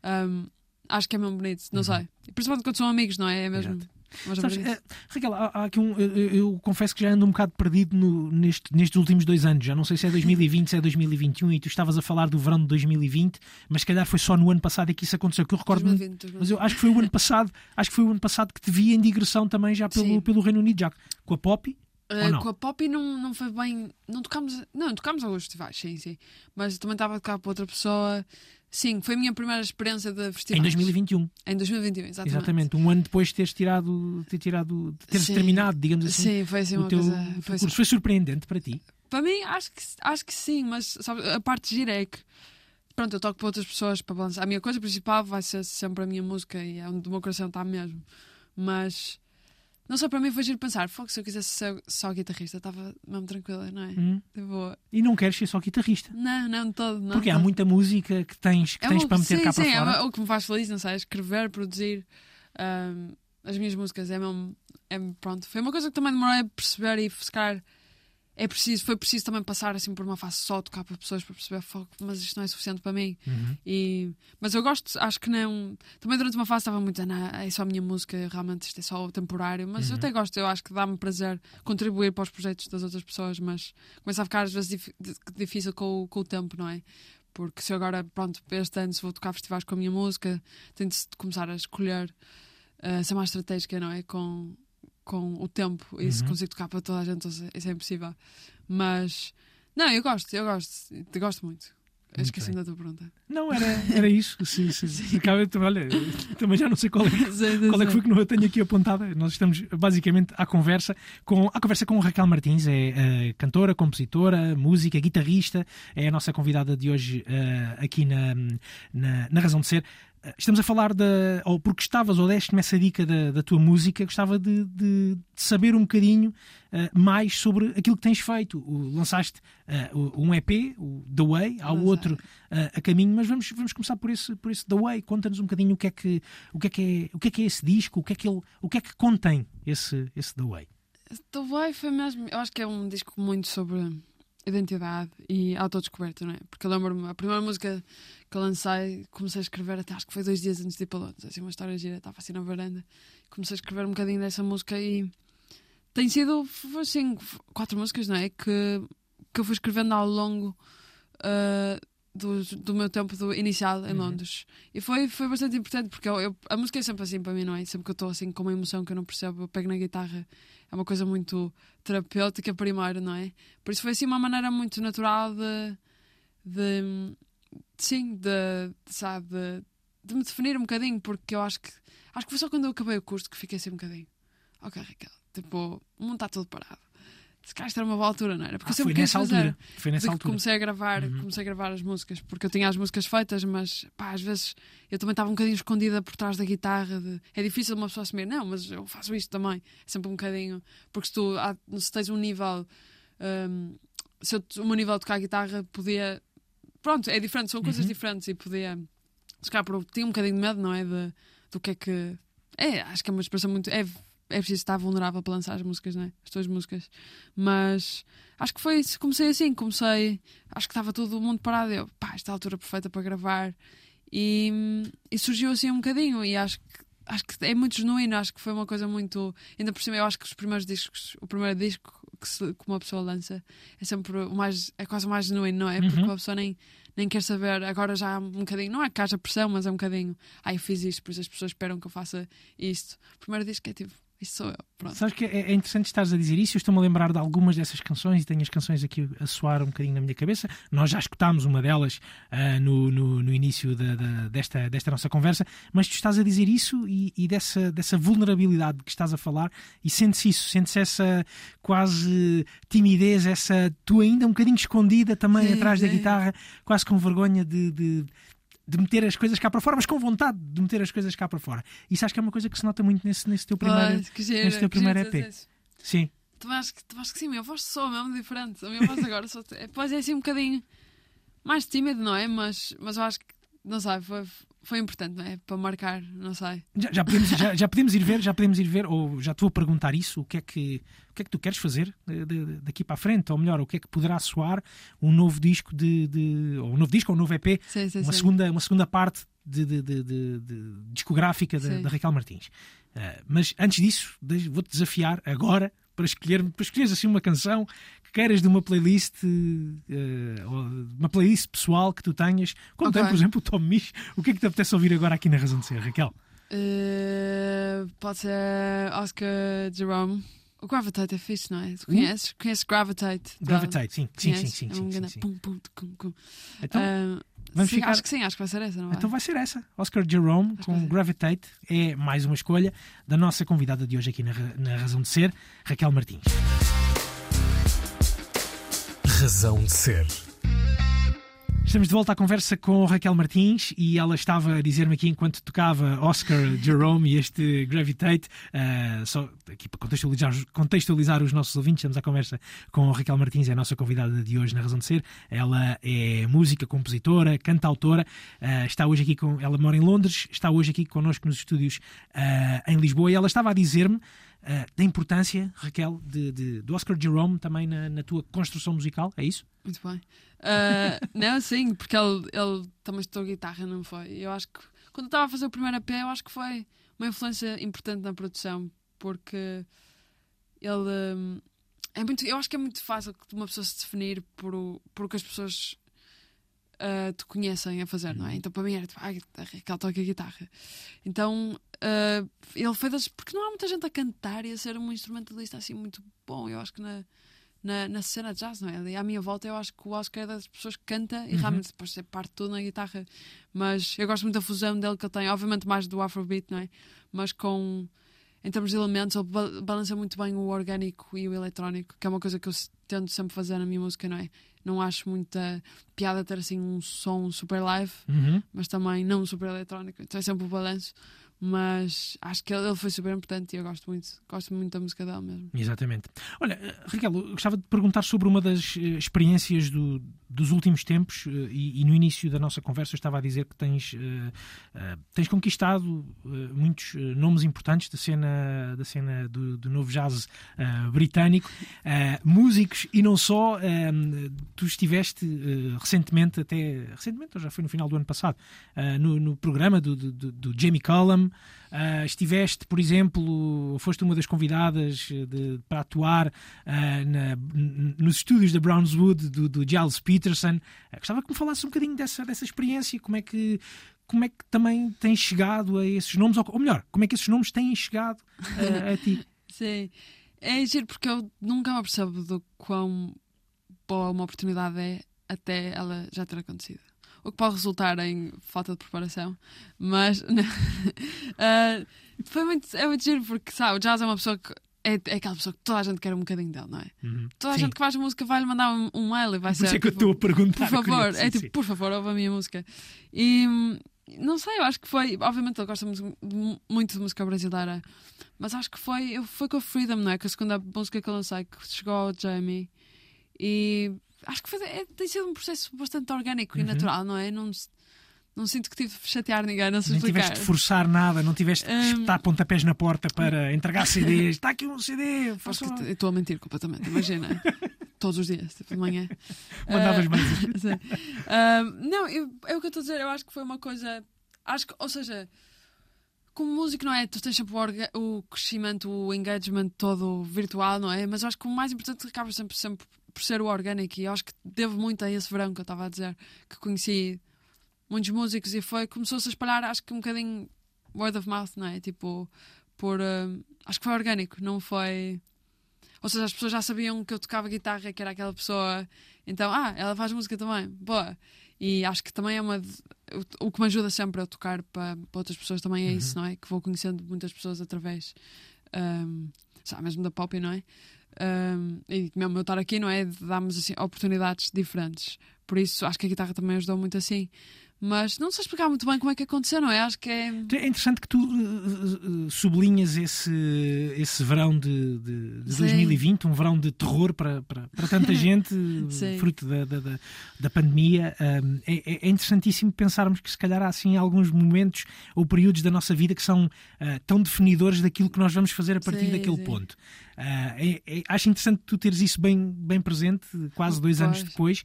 hum, acho que é mesmo bonito. Não Uhum. sei. Principalmente quando são amigos, não é? É mesmo. Exato. É Sabes, eh, Raquel, há, há aqui um. Eu, eu- confesso que já ando um bocado perdido no- neste- nestes últimos dois anos. Já não sei se é 2020, se é 2021, e tu estavas a falar do verão de 2020, mas se calhar foi só no ano passado é que isso aconteceu. Que eu recordo 2020, Mas eu acho que foi o ano passado, acho que foi o ano passado que te vi em digressão também já pelo, Sim. pelo Reino Unido, já com a Poppy. Uh, não? com a Poppy não, não foi bem. Não tocámos. Não, tocámos alguns festivais, sim, sim. Mas também estava a tocar para outra pessoa. Sim, foi a minha primeira experiência de festivais. Em 2021, Em 2021, exatamente. exatamente. Um ano depois de teres tirado, ter tirado, de teres Sim. terminado, digamos assim, Sim, foi assim uma teu, coisa. Foi, curso. Foi surpreendente para ti. Para mim, acho que, acho que sim, mas sabe, a parte gira é que. Pronto, eu toco para outras pessoas para balançar. A minha coisa principal vai ser sempre a minha música e é onde o meu coração está mesmo. Mas. Não sei, para mim foi giro pensar, fogo, se eu quisesse ser só guitarrista, estava mesmo tranquila, não é? Hum. Boa. E não queres ser só guitarrista. Não, não de todo. Não Porque de há muita música que tens, que É tens uma- para meter sim, cá sim, para é fora. uma- o que me faz feliz, não sei, escrever, produzir ahm, as minhas músicas. É mesmo, é, pronto, foi uma coisa que também demorei a perceber e calhar é preciso, foi preciso também passar assim por uma fase só tocar para pessoas para perceber, "Fogo, mas isto não é suficiente para mim. Uhum. E, mas eu gosto, acho que não. Também durante uma fase estava muito, ah, não, é só a minha música, realmente isto é só temporário. Mas eu Uhum. até gosto, eu acho que dá-me prazer contribuir para os projetos das outras pessoas, mas começa a ficar às vezes dif- di- difícil com, o- com o tempo, não é? Porque se eu agora, pronto, este ano, se vou tocar festivais com a minha música, tento de começar a escolher, a ser mais estratégica, não é? Com, com o tempo e se Uhum. consigo tocar para toda a gente, isso é impossível. Mas, não, eu gosto, eu gosto, eu gosto muito. Muito esqueci da tua pergunta. Não, era, era isso. Sim, sim. Acaba, olha, também já não sei qual é, Qual é que foi que não eu tenho aqui apontada? Nós estamos basicamente à conversa com à conversa com Raquel Martins, é eh, cantora, compositora, música, guitarrista, é a nossa convidada de hoje eh, aqui na, na, na Razão de Ser. Estamos a falar da. Ou porque estavas ou deste-me essa dica da, da tua música, gostava de, de- de saber um bocadinho eh, mais sobre aquilo que tens feito. O- lançaste o- um EP, o The Way, há o outro eh, a caminho, mas vamos, vamos começar por esse, por esse The Way. Conta-nos um bocadinho o que, é que, o, que é que é, o que é que é esse disco, o que é que, ele, o que, é que contém esse, esse The Way. The Way foi mesmo. Eu acho que é um disco muito sobre identidade e autodescoberta, não é? Porque eu lembro-me, a primeira música que eu lancei, comecei a escrever até acho que foi dois dias antes de ir para Londres. Assim, uma história gira, estava assim na varanda. Comecei a escrever um bocadinho dessa música e tem sido, assim, quatro músicas, não é? Que, que eu fui escrevendo ao longo. ah, do, do meu tempo do inicial em Uhum. Londres e foi, foi bastante importante porque eu, eu- a música é sempre assim para mim, não é? Sempre que eu estou assim com uma emoção que eu não percebo, eu pego na guitarra, é uma coisa muito terapêutica primeiro, não é? Por isso foi assim uma maneira muito natural de, de, sim, de, sabe, de, de me definir um bocadinho, porque eu acho que acho que foi só quando eu acabei o curso que fiquei assim um bocadinho. ok, Raquel, tipo, o mundo está todo parado. Se calhar esta era uma boa altura, não era? Porque Ah, eu sempre quis nessa fazer. altura. Foi nessa altura. comecei a gravar, Uhum. comecei a gravar as músicas, porque eu tinha as músicas feitas, mas pá, às vezes eu também estava um bocadinho escondida por trás da guitarra. de- É difícil uma pessoa assumir, não, mas eu faço isto também. É sempre um bocadinho. Porque se tu há- se tens um nível. hum, se eu, o meu nível de tocar guitarra podia. Pronto, é diferente, são coisas Uhum. diferentes e podia. Se calhar tinha um bocadinho de medo, não é? De, do que é que. É, acho que é uma expressão muito. É, é preciso estar vulnerável para lançar as músicas, não é? As tuas músicas. Mas acho que foi isso. Comecei assim, comecei. Acho que estava todo o mundo parado. Eu, pá, esta é a altura perfeita para gravar. E, e surgiu assim um bocadinho. E acho que, acho que é muito genuíno. Acho que foi uma coisa muito. Ainda por cima, eu acho que os primeiros discos, o primeiro disco que, se- que uma pessoa lança é sempre o mais. É quase o mais genuíno, não é? Porque Uhum. uma pessoa nem, nem quer saber. Agora já há um bocadinho. Não é que haja pressão, mas é um bocadinho. Ah, eu fiz isto, por isso as pessoas esperam que eu faça isto. O primeiro disco é tipo. Isto sou eu. Pronto. Sabes que é é interessante estares a dizer isso. Eu estou-me a lembrar de algumas dessas canções e tenho as canções aqui a soar um bocadinho na minha cabeça. Nós já escutámos uma delas ah, no, no, no início da- da- desta, desta nossa conversa, mas tu estás a dizer isso e, e dessa, dessa vulnerabilidade que estás a falar e sentes isso, sentes essa quase timidez, essa tu ainda um bocadinho escondida também Sim, atrás da sim. guitarra, quase com vergonha de- de, de meter as coisas cá para fora, mas com vontade de meter as coisas cá para fora. Isso acho que é uma coisa que se nota muito nesse, nesse teu primeiro. Pois, que giro, neste teu primeiro EP. Sim. Também acho, que, também acho que sim, a minha voz soa mesmo diferente. A minha voz agora só, é, pois é assim um bocadinho mais tímido, não é? Mas, mas eu acho que, não sei, foi, foi importante, não é? Para marcar, não sei. Já, já, podemos, já, já podemos ir ver, já podemos ir ver, ou já estou a perguntar isso, o que é que, o que, é que tu queres fazer daqui para a frente, ou melhor, o que é que poderá soar um novo disco de, de- ou um novo disco, ou um novo EP, Sim, sim, uma sim. segunda, uma segunda parte de, de- de- discográfica da, da Raquel Martins. Ah, mas antes disso, vou-te desafiar agora para escolher, para escolheres assim uma canção que queiras de uma playlist, ou de uma playlist pessoal que tu tenhas, como Ok. tem, por exemplo, o Tom Misch. O que é que te apetece ouvir agora aqui na Razão de Ser, Raquel? Eh, pode ser Oscar Jerome. O Gravitate é fixe, não é? Tu conheces? Conheces Gravitate? Gravitate, sim, sim, sim, Conheces? sim, É sim, um sim, grande sim. pum, pum, tum, tum. Então, Ah, vamos sim, ficar- Acho que sim, acho que vai ser essa, não vai? Então vai ser essa. Oscar Jerome que com. Gravitate é mais uma escolha da nossa convidada de hoje aqui na, na Razão de Ser, Raquel Martins. Razão de ser. Estamos de volta à conversa com Raquel Martins e ela estava a dizer-me aqui enquanto tocava Oscar Jerome e este Gravitate, ah, só aqui para contextualizar, contextualizar os nossos ouvintes, estamos à conversa com Raquel Martins, é a nossa convidada de hoje na Razão de Ser. Ela é música, compositora, cantautora, ah, está hoje aqui com. Ela mora em Londres, está hoje aqui connosco nos estúdios ah, em Lisboa e ela estava a dizer-me. ah, da importância, Raquel, de, de- do Oscar Jerome também na, na tua construção musical, é isso? Muito bem. Ah, não, sim, porque ele, ele também estudou guitarra, não foi? Eu acho que quando eu estava a fazer o primeiro EP, eu acho que foi uma influência importante na produção, porque ele hum, é muito. Eu acho que é muito fácil uma pessoa se definir por, o, por o que as pessoas ah, te conhecem a fazer, não é? Então para mim era tipo, ai, a Raquel toca guitarra. Então ah, ele foi das. Porque não há muita gente a cantar e a ser um instrumentalista assim muito bom. Eu acho que na, na, na cena de jazz, não é? Ali à minha volta eu acho que o Oscar é das pessoas que canta e Uhum. realmente depois você parte tudo na guitarra. Mas eu gosto muito da fusão dele que ele tem, obviamente mais do Afrobeat, não é? Mas com. Em termos de elementos, ele ba- balança muito bem o orgânico e o eletrónico, que é uma coisa que eu tento sempre fazer na minha música, não é? Não acho muita piada ter assim um som super live, Uhum. mas também não super eletrónico. Então é sempre o balanço. Mas acho que ele foi super importante e eu gosto muito. Gosto muito da música dele mesmo. Exatamente. Olha, Raquel, gostava de perguntar sobre uma das eh, experiências do- dos últimos tempos eh, e, e no início da nossa conversa eu estava a dizer que tens, eh, eh, tens conquistado eh, muitos nomes importantes da cena, da cena do, do novo jazz britânico, músicos e não só. tu estiveste recentemente, até recentemente, ou já foi no final do ano passado, no, no programa do, do- do Jamie Cullum. Uh, estiveste, por exemplo, foste uma das convidadas eh, de- para atuar ah, na- nos estúdios da Brownswood do, do Giles Peterson. Ah, gostava que me falasse um bocadinho dessa, dessa experiência, como é que como é que também tens chegado a esses nomes, ou, ou melhor, como é que esses nomes têm chegado ah, a ti? Sim. É giro porque eu nunca me apercebo do quão boa uma oportunidade é até ela já ter acontecido. O que pode resultar em falta de preparação. Mas uh, foi muito, é muito giro porque sabe, o Jazz é uma pessoa que é, é aquela pessoa que toda a gente quer um bocadinho dele, não é? Uhum. Toda a Sim. gente que faz música vai lhe mandar um, um mail e vai Por ser. isso é que eu tipo, estou a perguntar. por favor. Sim, é tipo, sim. por favor, ouve a minha música. E não sei, eu acho que foi. Obviamente ele gosta muito, muito de música brasileira, mas acho que foi, eu- foi com a Freedom, não é? Que a segunda música que eu lancei, que chegou ao Jamie. E acho que foi, é- tem sido um processo bastante orgânico e Uhum. natural, não é? Não, não sinto que tive de chatear ninguém, não sei explicar. tiveste de forçar nada, não tiveste de espetar pontapés na porta para entregar CDs. Está aqui um CD, t- eu estou a mentir completamente, imagina. Todos os dias, tipo de manhã. Mandavas Ah, mais. Ah, não, eu- é o que eu estou a dizer. Eu acho que foi uma coisa. Acho que, ou seja, como músico, não é? Tu tens sempre o, o crescimento, o engagement todo virtual, não é? Mas eu acho que o mais importante acaba sempre, sempre por ser o orgânico. E acho que devo muito a esse verão que eu estava a dizer, que conheci muitos músicos e foi, começou-se a espalhar, acho que um bocadinho word of mouth, não é? Tipo, por. ah, acho que foi orgânico, não foi. Ou seja, as pessoas já sabiam que eu tocava guitarra, que era aquela pessoa. Então, ah, ela faz música também. Boa. E acho que também é uma. o- O que me ajuda sempre a tocar para, para outras pessoas também é isso, não é? Que vou conhecendo muitas pessoas através. Um, sabe, mesmo da pop, não é? Um, e mesmo eu estar aqui, não é? Dá-nos assim, oportunidades diferentes. Por isso, acho que a guitarra também ajudou muito assim. Mas não sei explicar muito bem como é que aconteceu, não é? Acho que é. É interessante que tu uh, sublinhas esse, esse verão de, de, de Sim. 2020, um verão de terror para, para, para tanta gente, fruto da, da, da, da pandemia. Um, é, é interessantíssimo pensarmos que, se calhar, há assim alguns momentos ou períodos da nossa vida que são uh, tão definidores daquilo que nós vamos fazer a partir Sim, daquele sim. ponto. Uh, é- é- acho interessante tu teres isso bem, bem presente, quase dois anos Pois. depois.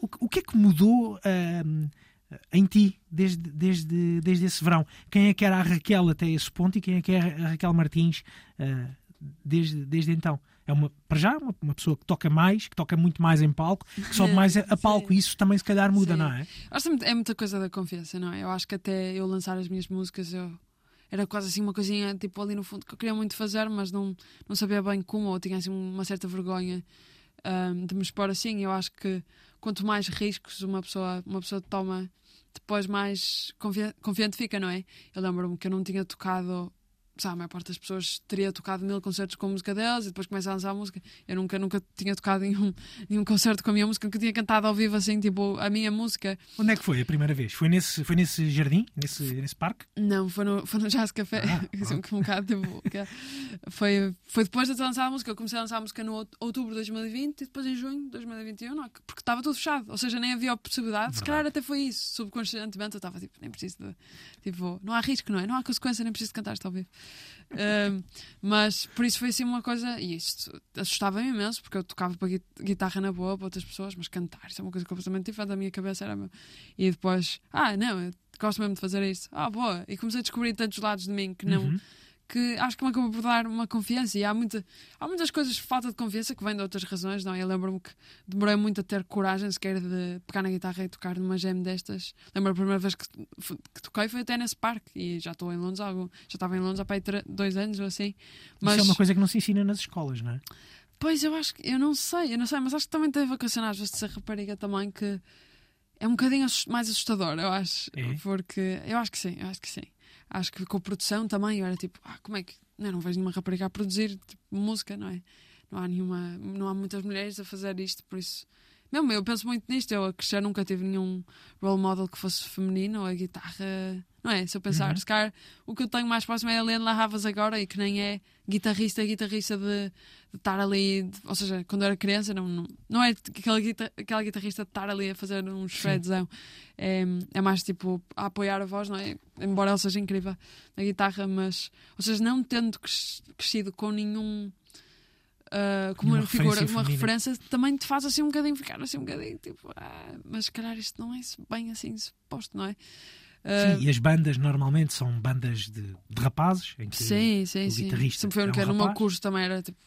Uh, o, o que é que mudou? Um, em ti desde, desde, desde esse verão. Quem é que era a Raquel até esse ponto e quem é que é a Raquel Martins uh, desde, desde então? É uma, para já, uma, uma pessoa que toca mais, que toca muito mais em palco, que sobe mais a, a palco. E isso também, se calhar, muda, Sim. não é? Acho que é muita coisa da confiança, não é? Eu acho que até eu lançar as minhas músicas, eu era quase assim uma coisinha tipo ali no fundo que eu queria muito fazer, mas não, não sabia bem como, ou tinha assim uma certa vergonha ahm, de me expor assim. Eu acho que quanto mais riscos uma pessoa, uma pessoa toma, depois mais confia- confiante fica, não é? Eu lembro-me que eu não tinha tocado. Sabe, a maior parte das pessoas teria tocado mil concertos com a música deles e depois começa a lançar a música. Eu nunca, nunca tinha tocado nenhum, nenhum concerto com a minha música, nunca tinha cantado ao vivo assim, tipo, a minha música. Onde é que foi a primeira vez? Foi nesse, foi nesse jardim? Nesse, nesse parque? Não, foi no, foi no Jazz Café. Ah, Assim, um bocado, tipo, foi, foi depois de ter lançado a música. Eu comecei a lançar a música no out- outubro de 2020 e depois em junho de 2021, não, porque estava tudo fechado. Ou seja, nem havia a possibilidade. Se calhar até foi isso. Subconscientemente eu estava tipo, nem preciso de. Tipo, não há risco, não é? Não há consequência, nem preciso de cantar isto Ahm, mas por isso foi assim uma coisa. E isto assustava-me imenso, porque eu tocava para gui- guitarra na boa para outras pessoas, mas cantar, isso é uma coisa completamente diferente da minha cabeça. Era. E depois, ah, não, eu gosto mesmo de fazer isso. Ah, boa. E comecei a descobrir tantos lados de mim que não Uhum. Que acho que me acabou por dar uma confiança e há, muita, há muitas coisas de falta de confiança que vêm de outras razões, não? é? Eu lembro-me que demorei muito a ter coragem sequer de pegar na guitarra e tocar numa jam destas. Lembro a primeira vez que, que toquei foi até nesse parque e já estou em Londres há já estava em Londres há para dois anos ou assim. Mas Isso é uma coisa que não se ensina nas escolas, não é? Pois eu acho que eu não sei, eu não sei, mas acho que também teve a questionar às vezes de ser rapariga também que é um bocadinho mais assustador, eu acho. É? Porque eu acho que sim, eu acho que sim. Acho que com a produção também eu era tipo, ah, como é que. Não, não vejo nenhuma rapariga a produzir tipo, música, não é? Não há nenhuma. Não há muitas mulheres a fazer isto, por isso. Mesmo eu penso muito nisto, eu a crescer nunca tive nenhum role model que fosse feminino, a guitarra. Não é? Se eu pensar, Uhum. se calhar o que eu tenho mais próximo é a Helena Lavas agora e que nem é guitarrista, guitarrista de, de estar ali, de- ou seja, quando eu era criança, não, não, não é aquela, guita, aquela guitarrista de estar ali a fazer um shredzão. É, é mais tipo a apoiar a voz, não é? Embora ela seja incrível na guitarra, mas, ou seja, não tendo cres- crescido com nenhum. Ah, como Nenhuma uma figura, uma feminina. referência, também te faz assim um bocadinho ficar assim um bocadinho tipo, ah, mas se calhar isto não é bem assim suposto, não é? Ah, Sim, e as bandas normalmente são bandas de, de rapazes, em que Sim, sim, o sim. guitarrista Sempre foi é um única, no meu rapaz. curso também era tipo,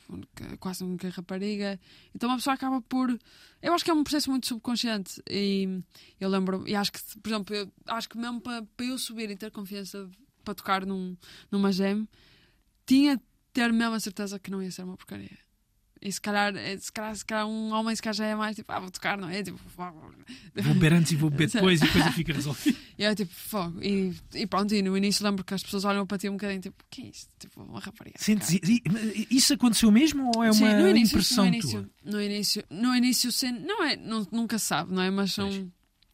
quase uma rapariga. Então uma pessoa acaba por. Eu acho que é um processo muito subconsciente. E eu lembro, e acho que, por exemplo, eu acho que mesmo para, para eu subir e ter confiança para tocar num, numa jam, tinha de ter mesmo a certeza que não ia ser uma porcaria. E se calhar, eh, se calhar, se calhar um homem se calhar já é mais tipo, ah, vou tocar, não é? Tipo, fogo. Vou beber antes e vou beber depois e depois fica resolvido. E é tipo, fogo. E, e pronto, e no início lembro que as pessoas olham para ti um bocadinho tipo, o que é isto? Tipo, uma rapariga. Sentes, isso aconteceu mesmo ou é Sim, uma no início, impressão no início, tua? No início, no início sim, não é, nu- nunca sabe, não é? Mas são.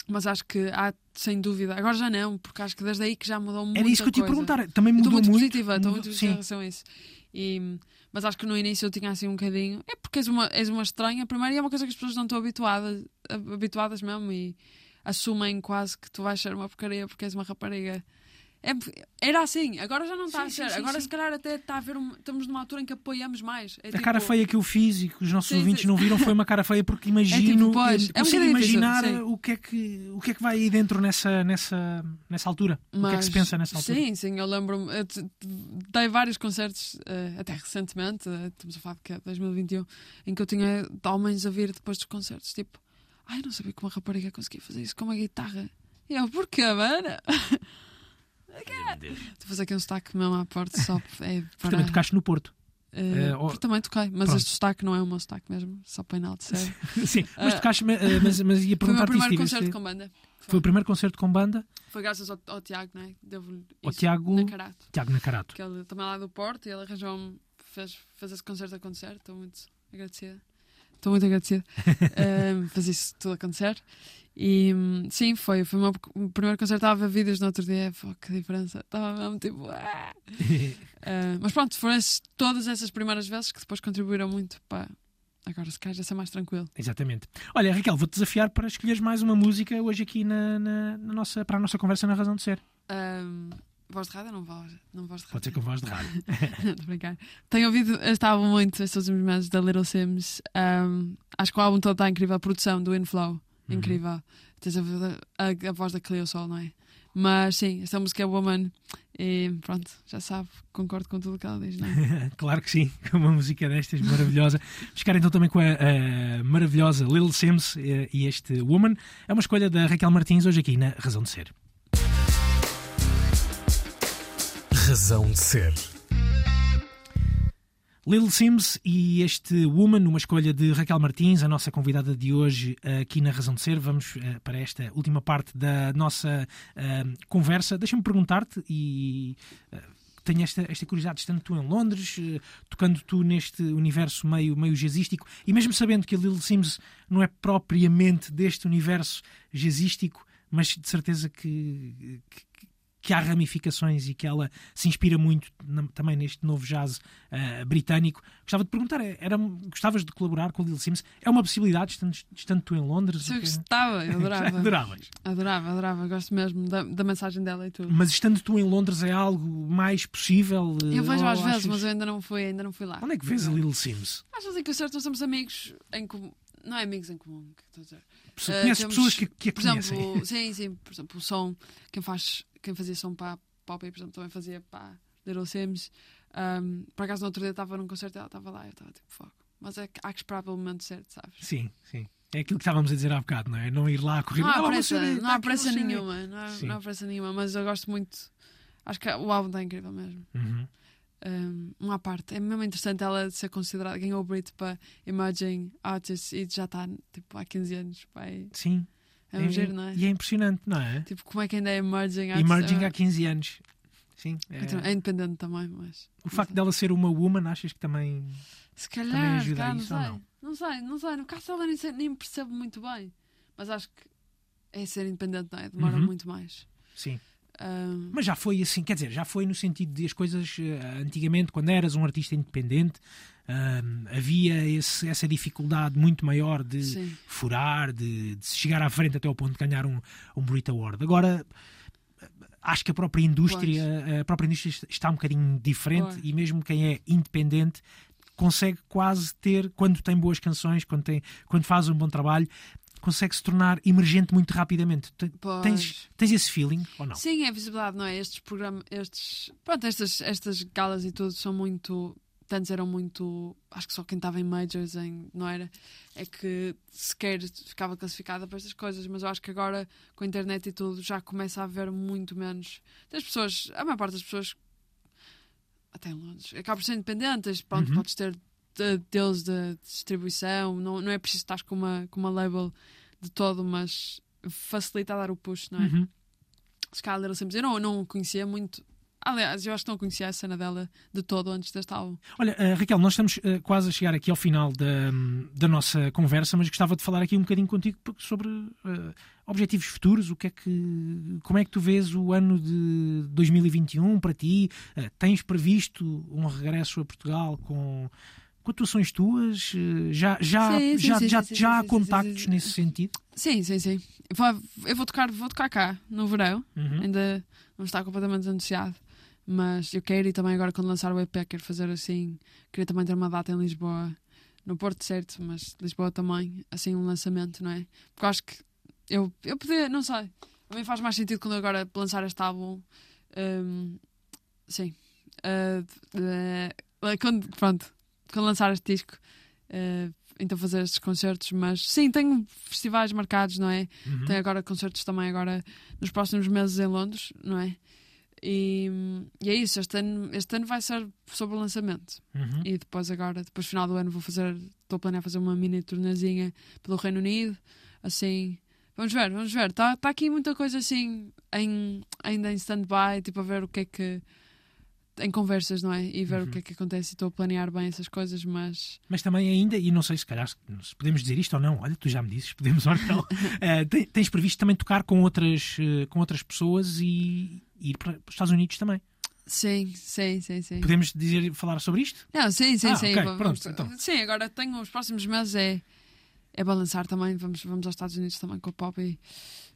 Mas acho que há, sem dúvida. Agora já não, porque acho que desde aí que já mudou muito. Era isso que eu te ia perguntar. Também Estou mudou muito, muito. positiva, estou muito positiva em relação a isso. E, mas acho que no início eu tinha assim um bocadinho. É porque és uma, és uma estranha, primeiro, e é uma coisa que as pessoas não estão habituadas, habituadas mesmo e assumem quase que tu vais ser uma porcaria porque és uma rapariga. É, era assim, agora já não está Sim, a ser. sim, sim, agora, sim. se calhar, até está a ver. Um, estamos numa altura em que apoiamos mais. É A tipo- cara feia que eu fiz e que os nossos Sim, ouvintes sim. não viram foi uma cara feia porque imagino, tipo, pois, eu é um difícil, imaginar sim. o que, é que, o que é que vai aí dentro nessa, nessa, nessa altura. o que é que se pensa nessa altura? Sim, sim, eu lembro-me. Dei vários concertos, eh, até recentemente, eh, estamos a falar de que é 2021, em que eu tinha homens a vir depois dos concertos, tipo, ai, não sabia que uma rapariga conseguia fazer isso com uma guitarra. E eu, porquê, mano? Estou a fazer aqui um sotaque mesmo à porta só é para. também tocaste no Porto. eh, eh, ou- porque também toquei, mas Pronto. este sotaque não é o meu sotaque mesmo, só para enaltecer. Sim, mas Ah. tocaste, eh, mas, mas ia Foi o meu primeiro tiveste- concerto com banda. Foi o primeiro concerto com banda, Foi graças ao, ao Tiago, não é? Devo Ao Tiago- Na Carato. Tiago Nacarato. que ele também é lá do Porto e ele arranjou-me, fez, fez esse concerto acontecer. Estou muito agradecida. Estou muito agradecida. um, fez isso tudo acontecer. E hum, sim, foi, foi o meu primeiro concerto. Estava vídeos no outro dia. Pô, que diferença. Estava mesmo tipo. "Ah!" Uh, mas pronto, foram esses- todas essas primeiras vezes que depois contribuíram muito para agora se calhar já ser mais tranquilo. Exatamente. Olha, Raquel, vou-te desafiar para escolheres mais uma música hoje aqui na, na- na nossa, para a nossa conversa na Razão de Ser. Um, voz de rádio não voz? Não voz de rádio. Pode ser com voz de rádio. Estou brincar. Tenho ouvido este álbum muito estes últimos meses da Little Sims. Um, acho que o álbum todo está incrível. A produção do Inflow, incrível. Tens a, a, a voz da Cleo Sol, não é? Mas sim, esta música é Woman. E pronto, já sabe, concordo com tudo o que ela diz, não é? claro que sim, com uma música destas maravilhosa. Buscar então também com a, a maravilhosa Little Sims eh, e este Woman. É uma escolha da Raquel Martins hoje aqui na Razão de Ser. Razão de ser. Little Sims e este Woman, uma escolha de Raquel Martins, a nossa convidada de hoje aqui na Razão de Ser. Vamos eh, para esta última parte da nossa eh, conversa. Deixa-me perguntar-te e eh, tenho esta, esta curiosidade, estando tu em Londres, eh, tocando tu neste universo meio, meio jazzístico, e mesmo sabendo que a Little Sims não é propriamente deste universo jazzístico, mas de certeza que, que, que há ramificações e que ela se inspira muito na- também neste novo jazz ah, britânico. Gostava de perguntar, é, era, gostavas de colaborar com a Little Sims? É uma possibilidade, estando, estando tu em Londres? Se eu O que- gostava, eu adorava. Adoravas. Adorava, adorava. Gosto mesmo da, da mensagem dela e tudo. Mas estando tu em Londres é algo mais possível? Eu vejo às vezes, achas- mas eu ainda não fui, ainda não fui lá. Onde é que vês a Little Sims? Às vezes em concertos nós temos amigos em comum. Não é amigos em comum, que estou a dizer. Pessoa- Eh, Conheces temos, pessoas que, que a por conhecem? exemplo, sim, sim, por exemplo, o som, quem, faz, quem fazia som para a Poppy, por exemplo, também fazia para Little Sims. Um, por acaso, no outro dia estava num concerto e ela estava lá e eu estava tipo, fogo. Mas é que há que esperar pelo momento certo, sabes? Sim, sim. É aquilo que estávamos a dizer há bocado, não é? Não ir lá a correr. Não há "Ah, pressa, não tá há aqui, pressa vou saber." nenhuma, não há, não há pressa nenhuma, mas eu gosto muito. Acho que o álbum está incrível mesmo. Uhum. Um, uma parte, é mesmo interessante ela ser considerada, ganhou o Brit para Emerging Artists e já está tipo há 15 anos. Pai. Sim. É um giro, não é? E é impressionante, não é? Tipo, como é que ainda é Emerging Artists? Emerging É- há 15 anos. Sim. é- É independente também, mas. O facto dela ser uma woman, achas que também. Se também calhar, ajuda se calhar a não isso sei. não? Não sei, não sei. No caso dela nem, sei- nem percebo muito bem. Mas acho que é ser independente, não é? Demora Uhum. muito mais. Sim. Um, Mas já foi assim, quer dizer, já foi no sentido de as coisas eh, antigamente, quando eras um artista independente, ahm, havia esse- essa dificuldade muito maior de sim. furar, de, de chegar à frente até ao ponto de ganhar um, um Brit Award. Agora acho que a própria indústria, a própria indústria está um bocadinho diferente Pois. e mesmo quem é independente consegue quase ter, quando tem boas canções, quando, tem, quando faz um bom trabalho, consegue se tornar emergente muito rapidamente. Pois. Tens, tens esse feeling ou não? Sim, é visibilidade, não é? Estes programas, estes. Pronto, estas, estas galas e tudo são muito. Tantos eram muito. Acho que só quem estava em majors, em, não era? É que sequer ficava classificada para estas coisas, mas eu acho que agora com a internet e tudo já começa a haver muito menos. Das pessoas, a maior parte das pessoas, até em Londres, acabam por ser independentes. Pronto, Uhum. podes ter de- deles de distribuição, não, não é preciso estar com uma, com uma label de todo, mas facilita a dar o push, não é? Uhum. Sempre dizer, não, eu não conhecia muito. Aliás, eu acho que não conhecia a cena dela de todo antes deste álbum. Olha, eh, Raquel, nós estamos eh, quase a chegar aqui ao final da, da nossa conversa, mas gostava de falar aqui um bocadinho contigo sobre eh, objetivos futuros, o que é que, como é que tu vês o ano de 2021 para ti? Tens previsto um regresso a Portugal com, atuações tuas? Eh, já, já, Sim, sim, já, sim, já, já há contactos nesse sentido? Sim, sim, sim. Eu vou tocar, vou tocar cá no verão. Uhum. Ainda não está completamente anunciado. Mas eu quero e também agora quando lançar o EP quero fazer assim. Queria também ter uma data em Lisboa, no Porto certo, mas Lisboa também, assim um lançamento, não é? Porque acho que eu, eu poder, não sei. A mim faz mais sentido quando agora lançar este álbum. hum, sim. Ah, eh, quando, pronto, quando lançar este disco, eh, então fazer estes concertos, mas sim, tenho festivais marcados, não é? Uhum. Tem agora concertos também agora nos próximos meses em Londres, não é? E, e é isso, este ano, este ano vai ser sobre o lançamento. Uhum. E depois agora, depois final do ano, vou fazer, estou a planear fazer uma mini tornezinha pelo Reino Unido, assim. Vamos ver, vamos ver. Está tá aqui muita coisa assim em, ainda em stand-by, tipo a ver o que é que. Em conversas, não é? E ver Uhum. o que é que acontece. e Estou a planear bem essas coisas, mas. Mas também ainda, e não sei se calhar se podemos dizer isto ou não, olha, tu já me dizes, podemos ou não. Te- tens previsto também tocar com outras, eh, com outras pessoas e ir para os Estados Unidos também. Sim, sim, sim, sim. Podemos dizer, falar sobre isto? Não, sim, sim, Ah, sim. ok, vamos- pronto, então. Sim, agora tenho os próximos meses é, é balançar também. Vamos, vamos aos Estados Unidos também com o Poppy.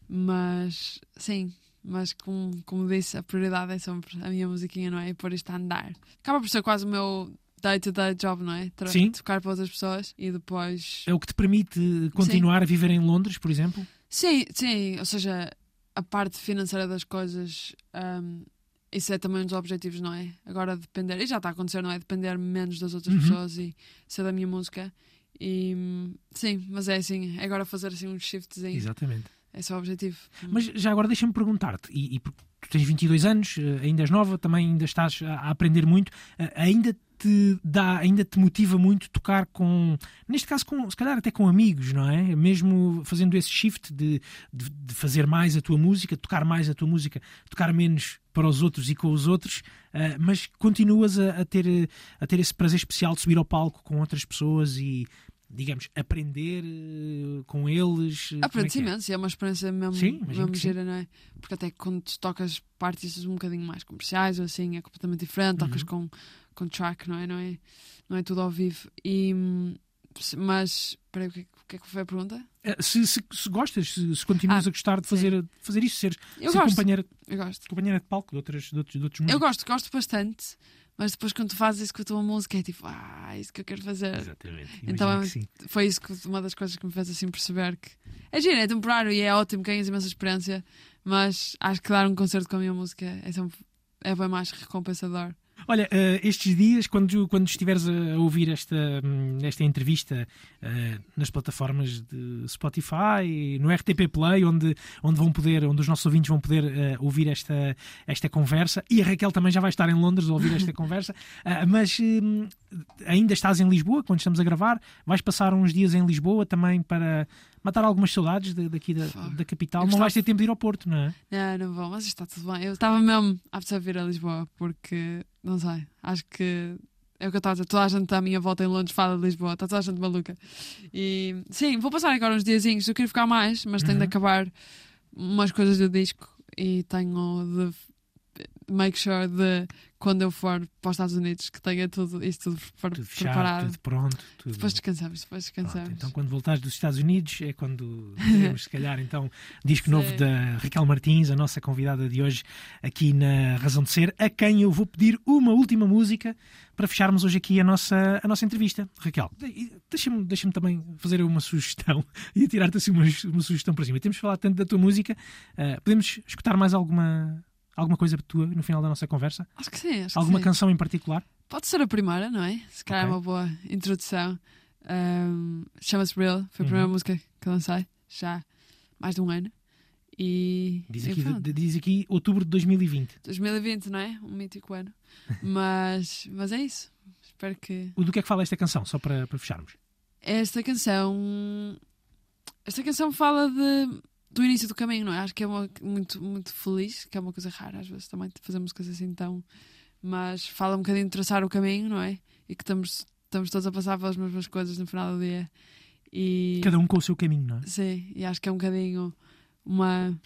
Mas sim, mas como, como disse, a prioridade é sempre a minha musiquinha, não é? E pôr isto a andar. Acaba por ser quase o meu day-to-day job, não é? Tra- Sim. Tocar para outras pessoas e depois. É o que te permite continuar a viver em Londres, por exemplo? Sim, sim, ou seja, a parte financeira das coisas, hum, isso é também um dos objetivos, não é? Agora depender, e já está a acontecer, não é? Depender menos das outras Uhum. pessoas e ser da minha música. E hum, sim, mas é assim, é agora fazer assim um shiftzinho. Exatamente. É o objetivo. Mas já agora deixa-me perguntar-te, e, e tu tens 22 anos, eh, ainda és nova, também ainda estás a, aprender muito, eh, ainda te dá, ainda te motiva muito tocar com, neste caso, com, se calhar até com amigos, não é? Mesmo fazendo esse shift de, de, de fazer mais a tua música, tocar mais a tua música, tocar menos para os outros e com os outros, eh, mas continuas a, a ter, a ter esse prazer especial de subir ao palco com outras pessoas e, digamos, aprender eh, com eles. eh, é Aprende-se é? imenso, é uma experiência mesmo, Sim, mesmo gira, não é? Porque até quando tocas partes um bocadinho mais comerciais ou assim, é completamente diferente, tocas Uhum. com, com track, não é? Não é, não é tudo ao vivo. E, mas, espera aí, o que, é que- o que é que foi a pergunta? Eh, Se, se, se gostas, se, se continuas Ah, a gostar de fazer, fazer isso, ser, Eu ser gosto, companheira, eu gosto. companheira de palco de, outras, de, outros, de outros Eu gosto, gosto bastante, mas depois quando tu fazes isso com a tua música é tipo, ah, é isso que eu quero fazer. Exatamente. Então, Imagino sim. Foi isso que uma das coisas que me fez assim perceber que é giro, é temporário e é ótimo, ganhas imensa experiência, mas acho que dar um concerto com a minha música é sempre é bem mais recompensador. Olha, eh, estes dias, quando, quando estiveres a ouvir esta, hum, esta entrevista eh, nas plataformas de Spotify, no RTP Play, onde, onde vão poder, onde os nossos ouvintes vão poder eh, ouvir esta, esta conversa, e a Raquel também já vai estar em Londres a ouvir esta conversa, mas hum, ainda estás em Lisboa quando estamos a gravar, vais passar uns dias em Lisboa também para matar algumas saudades de- daqui da, da capital. Eu Não vais ter tempo de ir ao Porto, não é? Não, não vou, mas está tudo bem. Eu estava mesmo apta a vir a Lisboa porque, não sei, acho que é o que eu estava a dizer. Toda a gente à minha volta em Londres fala de Lisboa, está toda a gente maluca. E sim, vou passar agora uns diazinhos. Eu queria ficar mais, mas tenho de Uhum. acabar umas coisas do disco e tenho de make sure de quando eu for para os Estados Unidos que tenha tudo isto tudo, pre- Tudo fechado, preparado. tudo pronto. Tudo... Depois descansamos, depois Pronto, descansamos. então, quando voltares dos Estados Unidos, é quando teremos, se calhar, então, disco novo Sim. da Raquel Martins, a nossa convidada de hoje, aqui na Razão de Ser, a quem eu vou pedir uma última música para fecharmos hoje aqui a nossa, a nossa entrevista. Raquel, de- deixa-me deixa também fazer uma sugestão e tirar-te assim uma, uma sugestão para cima. Temos falado tanto da tua música, ah, podemos escutar mais alguma, alguma coisa tua no final da nossa conversa? Acho que sim, acho Alguma que sim. canção em particular? Pode ser a primeira, não é? Se calhar é Ok. uma boa introdução. Um, Chama-se Real, foi a primeira Uhum. música que lancei, já há mais de um ano. E. Diz aqui, de- diz aqui outubro de 2020. 2020, não é? Um mítico ano. Mas, mas é isso. Espero que. O do que é que fala esta canção, só para, para fecharmos? Esta canção. Esta canção fala de, do início do caminho, não é? Acho que é uma, muito, muito feliz, que é uma coisa rara às vezes também fazer músicas assim tão. Mas fala um bocadinho de traçar o caminho, não é? E que estamos, estamos todos a passar pelas mesmas coisas no final do dia. E. Cada um com o seu caminho, não é? Sim, e acho que é um bocadinho uma.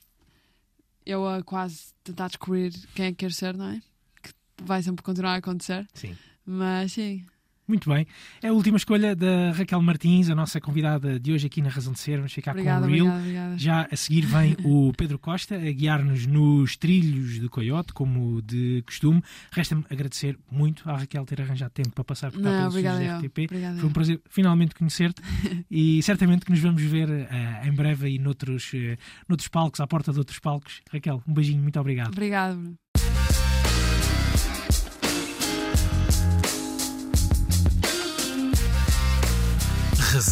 Eu a quase tentar descobrir quem é que quero ser, não é? Que vai sempre continuar a acontecer. Sim. Mas sim, Muito bem. É a última escolha da Raquel Martins, a nossa convidada de hoje aqui na Razão de Ser. Vamos ficar obrigada, com o Real. obrigada, obrigada. Já a seguir vem o Pedro Costa a guiar-nos nos trilhos de Coyote, como de costume. Resta-me agradecer muito à Raquel ter arranjado tempo para passar por cá Não, pelos obrigada, da RTP. Obrigada, Foi um prazer finalmente conhecer-te e certamente que nos vamos ver eh, em breve aí noutros, eh, noutros palcos, à porta de outros palcos. Raquel, um beijinho, muito obrigado. Obrigada,